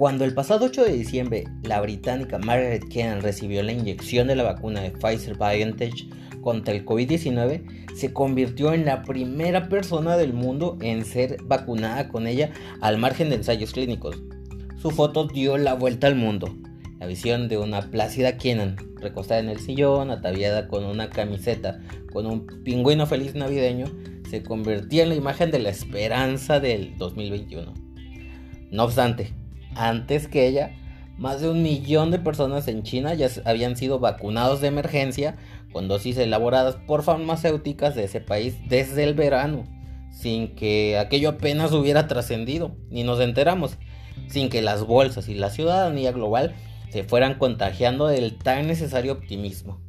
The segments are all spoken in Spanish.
Cuando el pasado 8 de diciembre la británica Margaret Kennan recibió la inyección de la vacuna de Pfizer BioNTech contra el COVID-19, se convirtió en la primera persona del mundo en ser vacunada con ella al margen de ensayos clínicos. Su foto dio la vuelta al mundo. La visión de una plácida Kennan, recostada en el sillón, ataviada con una camiseta, con un pingüino feliz navideño, se convertía en la imagen de la esperanza del 2021. No obstante, antes que ella, más de un millón de personas en China ya habían sido vacunados de emergencia con dosis elaboradas por farmacéuticas de ese país desde el verano, sin que aquello apenas hubiera trascendido, ni nos enteramos sin que las bolsas y la ciudadanía global se fueran contagiando del tan necesario optimismo.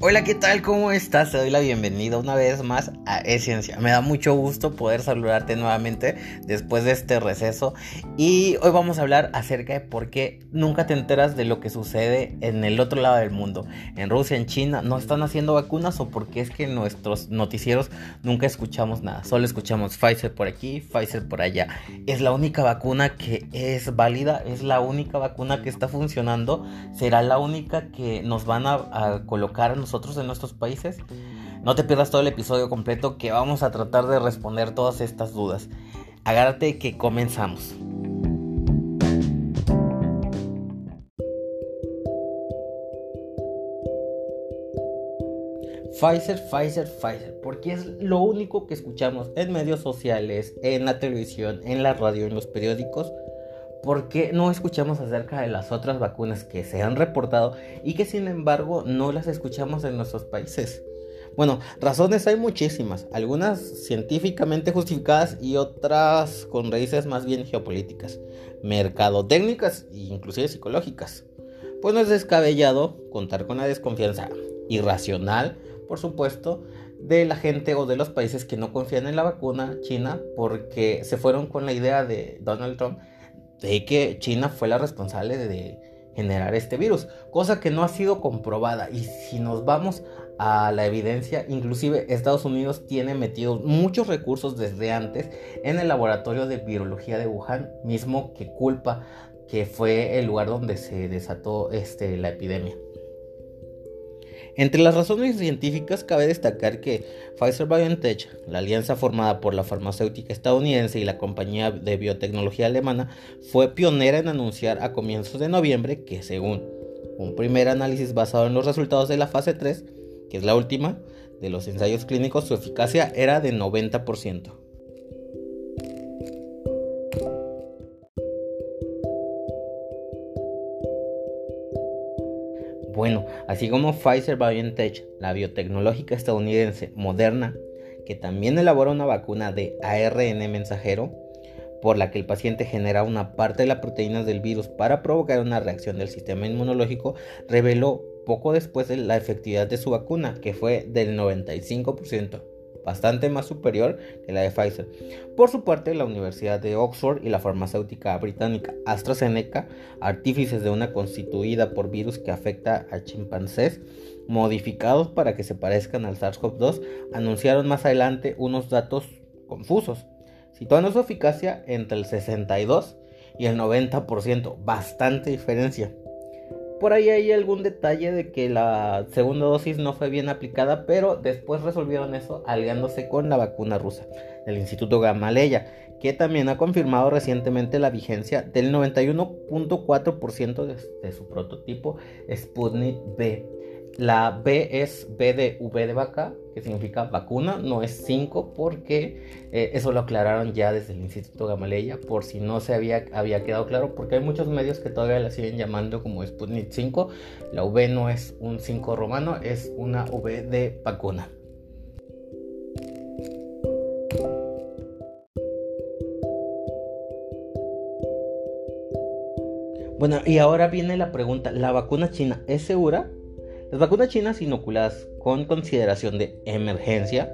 Hola, ¿qué tal? ¿Cómo estás? Te doy la bienvenida una vez más a Esencia. Me da mucho gusto poder saludarte nuevamente después de este receso. Y hoy vamos a hablar acerca de por qué nunca te enteras de lo que sucede en el otro lado del mundo. En Rusia, en China, no están haciendo vacunas o por qué es que en nuestros noticieros nunca escuchamos nada. Solo escuchamos Pfizer por aquí, Pfizer por allá. Es la única vacuna que es válida, es la única vacuna que está funcionando. Será la única que nos van a, colocar nosotros en nuestros países? No te pierdas todo el episodio completo que vamos a tratar de responder todas estas dudas. Agárrate que comenzamos. Pfizer, Pfizer, Pfizer, porque es lo único que escuchamos en medios sociales, en la televisión, en la radio, en los periódicos ¿Por qué no escuchamos acerca de las otras vacunas que se han reportado y que sin embargo no las escuchamos en nuestros países? Bueno, razones hay muchísimas, algunas científicamente justificadas y otras con raíces más bien geopolíticas, mercadotécnicas e inclusive psicológicas. Pues no es descabellado contar con la desconfianza irracional, por supuesto, de la gente o de los países que no confían en la vacuna china porque se fueron con la idea de Donald Trump de que China fue la responsable de generar este virus, cosa que no ha sido comprobada. Y si nos vamos a la evidencia, inclusive Estados Unidos tiene metidos muchos recursos desde antes en el laboratorio de virología de Wuhan, mismo que culpa que fue el lugar donde se desató este, la epidemia. Entre las razones científicas cabe destacar que Pfizer BioNTech, la alianza formada por la farmacéutica estadounidense y la compañía de biotecnología alemana, fue pionera en anunciar a comienzos de noviembre que según un primer análisis basado en los resultados de la fase 3, que es la última de los ensayos clínicos, su eficacia era de 90%. Bueno, así como Pfizer BioNTech, la biotecnológica estadounidense Moderna, que también elabora una vacuna de ARN mensajero, por la que el paciente genera una parte de la proteína del virus para provocar una reacción del sistema inmunológico, reveló poco después de la efectividad de su vacuna, que fue del 95% bastante más superior que la de Pfizer. Por su parte, la Universidad de Oxford y la farmacéutica británica AstraZeneca, artífices de una constituida por virus que afecta a chimpancés, modificados para que se parezcan al SARS-CoV-2, anunciaron más adelante unos datos confusos, situando su eficacia entre el 62 y el 90%, bastante diferencia. Por ahí hay algún detalle de que la segunda dosis no fue bien aplicada, pero después resolvieron eso aliándose con la vacuna rusa del Instituto Gamaleya, que también ha confirmado recientemente la vigencia del 91.4% de, de su prototipo Sputnik B la B es B de V de vaca, que significa vacuna, no es 5 porque eh, eso lo aclararon ya desde el Instituto Gamaleya, por si no se había, había quedado claro, porque hay muchos medios que todavía la siguen llamando como Sputnik 5. La V no es un 5 romano, es una V de vacuna. Bueno, y ahora viene la pregunta, ¿la vacuna china es segura? Las vacunas chinas inoculadas con consideración de emergencia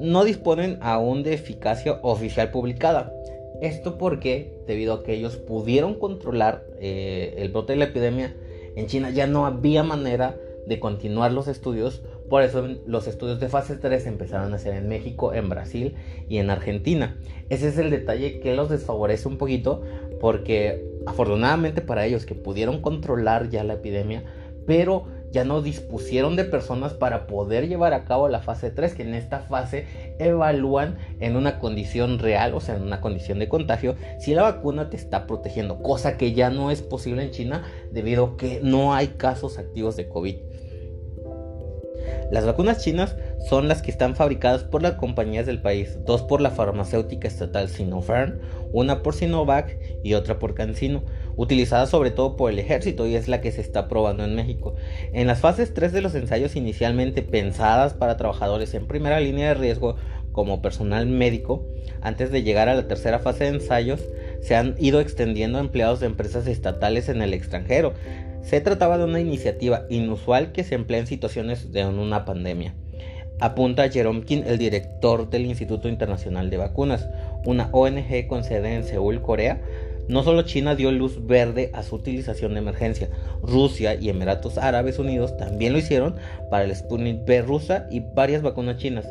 no disponen aún de eficacia oficial publicada. Esto porque, debido a que ellos pudieron controlar eh, el brote de la epidemia, en China ya no había manera de continuar los estudios. Por eso los estudios de fase 3 empezaron a hacer en México, en Brasil y en Argentina. Ese es el detalle que los desfavorece un poquito porque afortunadamente para ellos que pudieron controlar ya la epidemia, pero ya no dispusieron de personas para poder llevar a cabo la fase 3, que en esta fase evalúan en una condición real, o sea, en una condición de contagio, si la vacuna te está protegiendo, cosa que ya no es posible en China debido a que no hay casos activos de COVID. Las vacunas chinas son las que están fabricadas por las compañías del país, dos por la farmacéutica estatal Sinopharm, una por Sinovac y otra por CanSino, utilizada sobre todo por el ejército y es la que se está probando en México. En las fases 3 de los ensayos inicialmente pensadas para trabajadores en primera línea de riesgo como personal médico, antes de llegar a la tercera fase de ensayos, se han ido extendiendo a empleados de empresas estatales en el extranjero, se trataba de una iniciativa inusual que se emplea en situaciones de una pandemia. Apunta Jerome King, el director del Instituto Internacional de Vacunas, una ONG con sede en Seúl, Corea. No solo China dio luz verde a su utilización de emergencia, Rusia y Emiratos Árabes Unidos también lo hicieron para el Sputnik B rusa y varias vacunas chinas.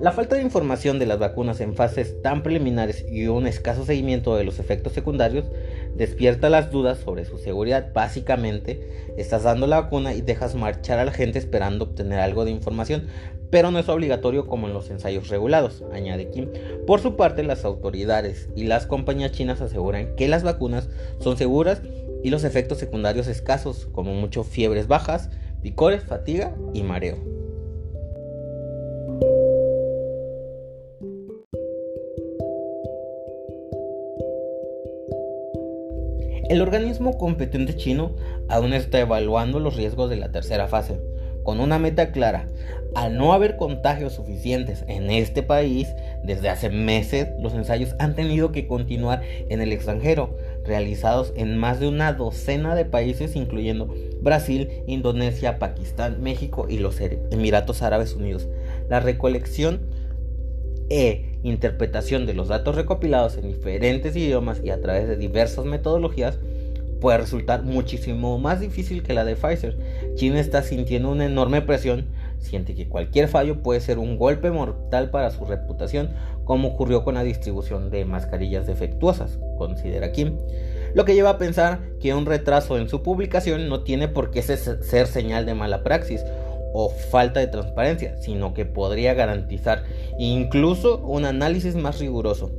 La falta de información de las vacunas en fases tan preliminares y un escaso seguimiento de los efectos secundarios despierta las dudas sobre su seguridad. Básicamente, estás dando la vacuna y dejas marchar a la gente esperando obtener algo de información, pero no es obligatorio como en los ensayos regulados, añade Kim. Por su parte, las autoridades y las compañías chinas aseguran que las vacunas son seguras y los efectos secundarios escasos, como mucho fiebres bajas, picores, fatiga y mareo. El organismo competente chino aún está evaluando los riesgos de la tercera fase, con una meta clara. Al no haber contagios suficientes en este país, desde hace meses los ensayos han tenido que continuar en el extranjero, realizados en más de una docena de países, incluyendo Brasil, Indonesia, Pakistán, México y los Emiratos Árabes Unidos. La recolección e interpretación de los datos recopilados en diferentes idiomas y a través de diversas metodologías puede resultar muchísimo más difícil que la de Pfizer. China está sintiendo una enorme presión, siente que cualquier fallo puede ser un golpe mortal para su reputación, como ocurrió con la distribución de mascarillas defectuosas, considera Kim. Lo que lleva a pensar que un retraso en su publicación no tiene por qué ser señal de mala praxis o falta de transparencia, sino que podría garantizar incluso un análisis más riguroso.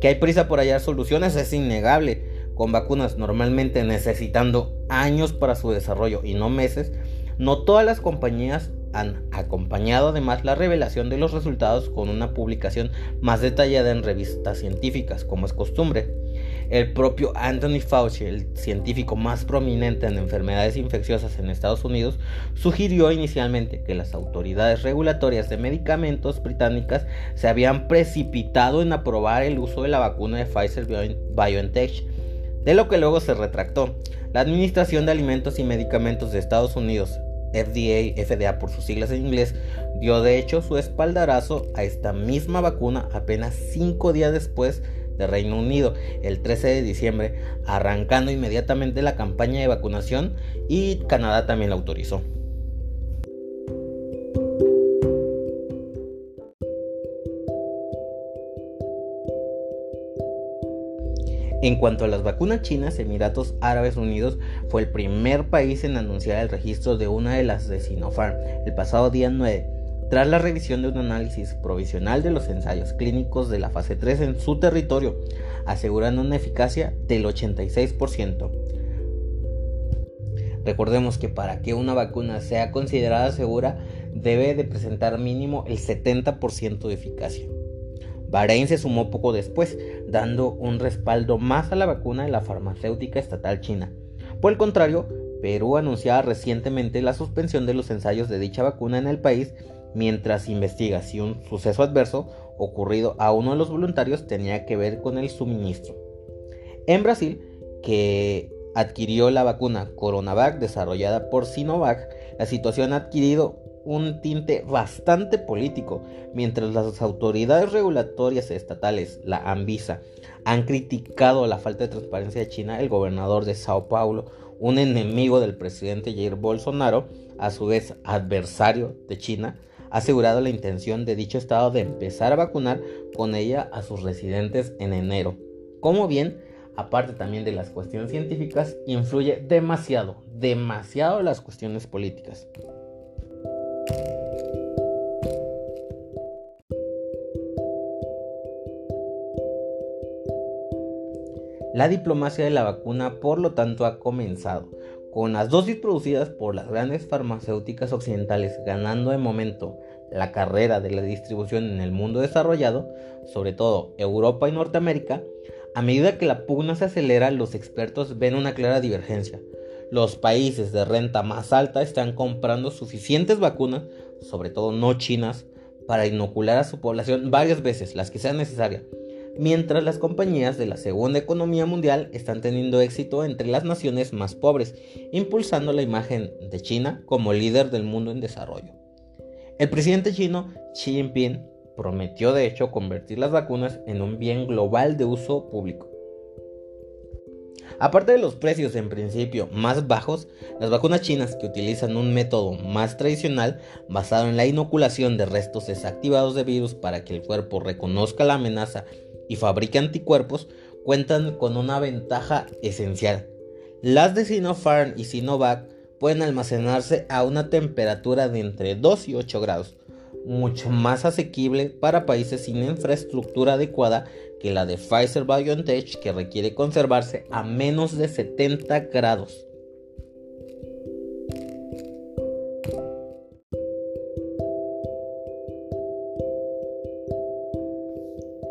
Que hay prisa por hallar soluciones es innegable, con vacunas normalmente necesitando años para su desarrollo y no meses, no todas las compañías han acompañado además la revelación de los resultados con una publicación más detallada en revistas científicas, como es costumbre. El propio Anthony Fauci, el científico más prominente en enfermedades infecciosas en Estados Unidos, sugirió inicialmente que las autoridades regulatorias de medicamentos británicas se habían precipitado en aprobar el uso de la vacuna de Pfizer BioNTech, de lo que luego se retractó. La Administración de Alimentos y Medicamentos de Estados Unidos, FDA, FDA por sus siglas en inglés, dio de hecho su espaldarazo a esta misma vacuna apenas cinco días después de Reino Unido el 13 de diciembre, arrancando inmediatamente la campaña de vacunación y Canadá también la autorizó. En cuanto a las vacunas chinas, Emiratos Árabes Unidos fue el primer país en anunciar el registro de una de las de Sinopharm el pasado día 9 tras la revisión de un análisis provisional de los ensayos clínicos de la fase 3 en su territorio, asegurando una eficacia del 86%. Recordemos que para que una vacuna sea considerada segura debe de presentar mínimo el 70% de eficacia. Bahrein se sumó poco después, dando un respaldo más a la vacuna de la farmacéutica estatal china. Por el contrario, Perú anunciaba recientemente la suspensión de los ensayos de dicha vacuna en el país mientras investiga si un suceso adverso ocurrido a uno de los voluntarios tenía que ver con el suministro. En Brasil, que adquirió la vacuna Coronavac desarrollada por Sinovac, la situación ha adquirido un tinte bastante político, mientras las autoridades regulatorias estatales, la Anvisa, han criticado la falta de transparencia de China, el gobernador de Sao Paulo, un enemigo del presidente Jair Bolsonaro, a su vez adversario de China, ha asegurado la intención de dicho estado de empezar a vacunar con ella a sus residentes en enero. Como bien, aparte también de las cuestiones científicas, influye demasiado, demasiado las cuestiones políticas. La diplomacia de la vacuna, por lo tanto, ha comenzado, con las dosis producidas por las grandes farmacéuticas occidentales ganando de momento la carrera de la distribución en el mundo desarrollado, sobre todo Europa y Norteamérica, a medida que la pugna se acelera, los expertos ven una clara divergencia. Los países de renta más alta están comprando suficientes vacunas, sobre todo no chinas, para inocular a su población varias veces, las que sean necesarias, mientras las compañías de la segunda economía mundial están teniendo éxito entre las naciones más pobres, impulsando la imagen de China como líder del mundo en desarrollo. El presidente chino Xi Jinping prometió de hecho convertir las vacunas en un bien global de uso público. Aparte de los precios en principio más bajos, las vacunas chinas que utilizan un método más tradicional basado en la inoculación de restos desactivados de virus para que el cuerpo reconozca la amenaza y fabrique anticuerpos cuentan con una ventaja esencial. Las de Sinopharm y Sinovac pueden almacenarse a una temperatura de entre 2 y 8 grados, mucho más asequible para países sin infraestructura adecuada que la de Pfizer BioNTech que requiere conservarse a menos de 70 grados.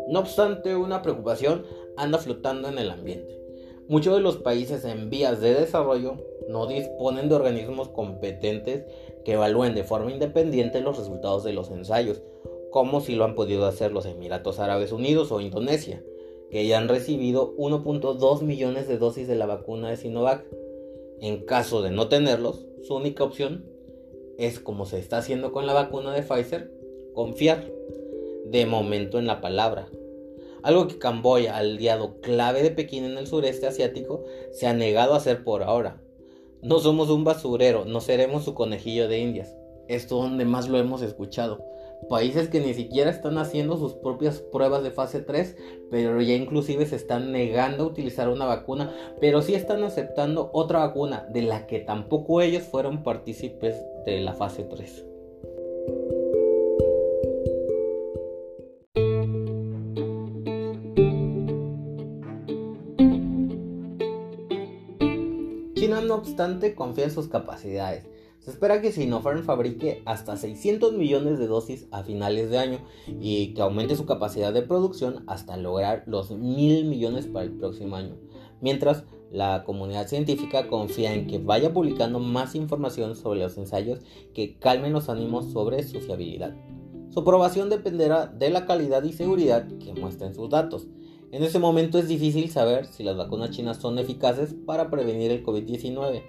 No obstante, una preocupación anda flotando en el ambiente. Muchos de los países en vías de desarrollo no disponen de organismos competentes que evalúen de forma independiente los resultados de los ensayos, como si lo han podido hacer los Emiratos Árabes Unidos o Indonesia, que ya han recibido 1.2 millones de dosis de la vacuna de Sinovac. En caso de no tenerlos, su única opción es, como se está haciendo con la vacuna de Pfizer, confiar de momento en la palabra, algo que Camboya, aliado clave de Pekín en el sureste asiático, se ha negado a hacer por ahora. No somos un basurero, no seremos su conejillo de indias. Esto es donde más lo hemos escuchado. Países que ni siquiera están haciendo sus propias pruebas de fase 3, pero ya inclusive se están negando a utilizar una vacuna, pero sí están aceptando otra vacuna de la que tampoco ellos fueron partícipes de la fase 3. No obstante, confía en sus capacidades. Se espera que Sinopharm fabrique hasta 600 millones de dosis a finales de año y que aumente su capacidad de producción hasta lograr los mil millones para el próximo año. Mientras, la comunidad científica confía en que vaya publicando más información sobre los ensayos que calmen los ánimos sobre su fiabilidad. Su aprobación dependerá de la calidad y seguridad que muestren sus datos. En ese momento es difícil saber si las vacunas chinas son eficaces para prevenir el COVID-19.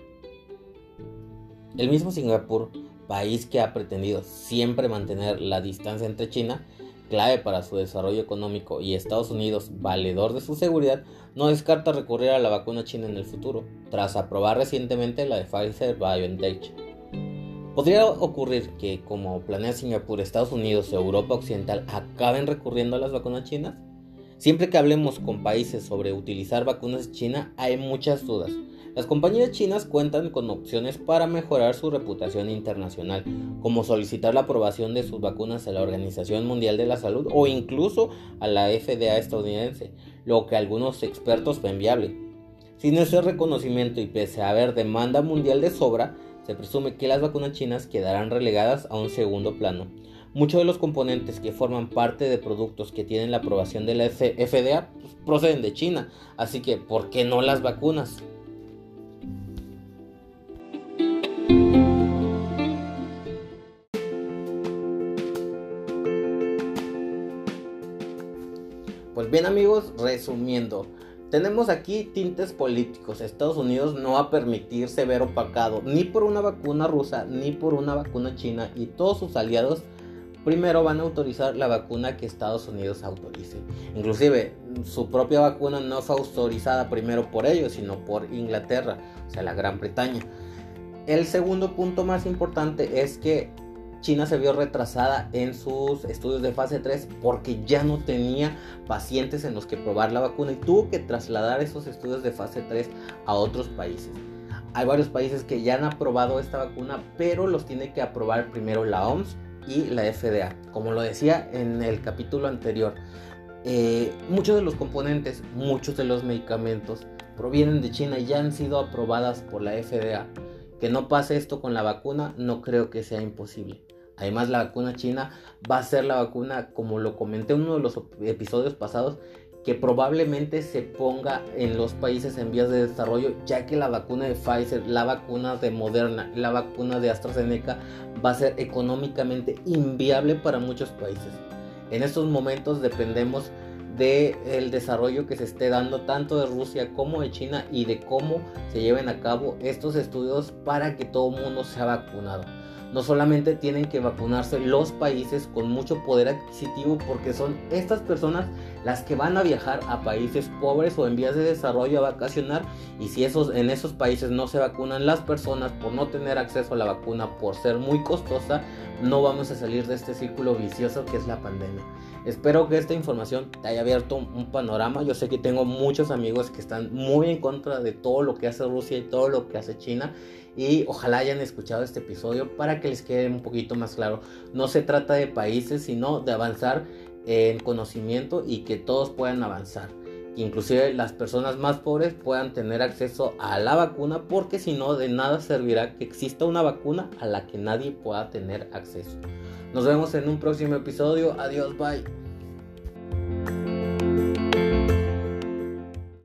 El mismo Singapur, país que ha pretendido siempre mantener la distancia entre China, clave para su desarrollo económico, y Estados Unidos, valedor de su seguridad, no descarta recurrir a la vacuna china en el futuro, tras aprobar recientemente la de Pfizer BioNTech. Podría ocurrir que, como planea Singapur, Estados Unidos o Europa Occidental acaben recurriendo a las vacunas chinas? Siempre que hablemos con países sobre utilizar vacunas China hay muchas dudas. Las compañías chinas cuentan con opciones para mejorar su reputación internacional, como solicitar la aprobación de sus vacunas a la Organización Mundial de la Salud o incluso a la FDA estadounidense, lo que algunos expertos ven viable. Sin ese reconocimiento y pese a haber demanda mundial de sobra, se presume que las vacunas chinas quedarán relegadas a un segundo plano. Muchos de los componentes que forman parte de productos que tienen la aprobación de la FDA pues, proceden de China, así que ¿por qué no las vacunas? Pues bien amigos, resumiendo, tenemos aquí tintes políticos. Estados Unidos no va a permitirse ver opacado ni por una vacuna rusa ni por una vacuna china y todos sus aliados primero van a autorizar la vacuna que Estados Unidos autorice. Inclusive su propia vacuna no fue autorizada primero por ellos, sino por Inglaterra, o sea, la Gran Bretaña. El segundo punto más importante es que China se vio retrasada en sus estudios de fase 3 porque ya no tenía pacientes en los que probar la vacuna y tuvo que trasladar esos estudios de fase 3 a otros países. Hay varios países que ya han aprobado esta vacuna, pero los tiene que aprobar primero la OMS y la FDA. Como lo decía en el capítulo anterior, eh, muchos de los componentes, muchos de los medicamentos provienen de China y ya han sido aprobadas por la FDA. Que no pase esto con la vacuna no creo que sea imposible. Además la vacuna china va a ser la vacuna, como lo comenté en uno de los episodios pasados, que probablemente se ponga en los países en vías de desarrollo, ya que la vacuna de Pfizer, la vacuna de Moderna, la vacuna de AstraZeneca va a ser económicamente inviable para muchos países. En estos momentos dependemos del desarrollo que se esté dando tanto de Rusia como de China y de cómo se lleven a cabo estos estudios para que todo el mundo sea vacunado no solamente tienen que vacunarse los países con mucho poder adquisitivo porque son estas personas las que van a viajar a países pobres o en vías de desarrollo a vacacionar y si esos, en esos países no se vacunan las personas por no tener acceso a la vacuna por ser muy costosa, no vamos a salir de este círculo vicioso que es la pandemia. Espero que esta información te haya abierto un panorama. Yo sé que tengo muchos amigos que están muy en contra de todo lo que hace Rusia y todo lo que hace China y ojalá hayan escuchado este episodio para que les quede un poquito más claro. No se trata de países, sino de avanzar en conocimiento y que todos puedan avanzar. inclusive las personas más pobres puedan tener acceso a la vacuna porque si no de nada servirá que exista una vacuna a la que nadie pueda tener acceso. Nos vemos en un próximo episodio. Adiós, bye.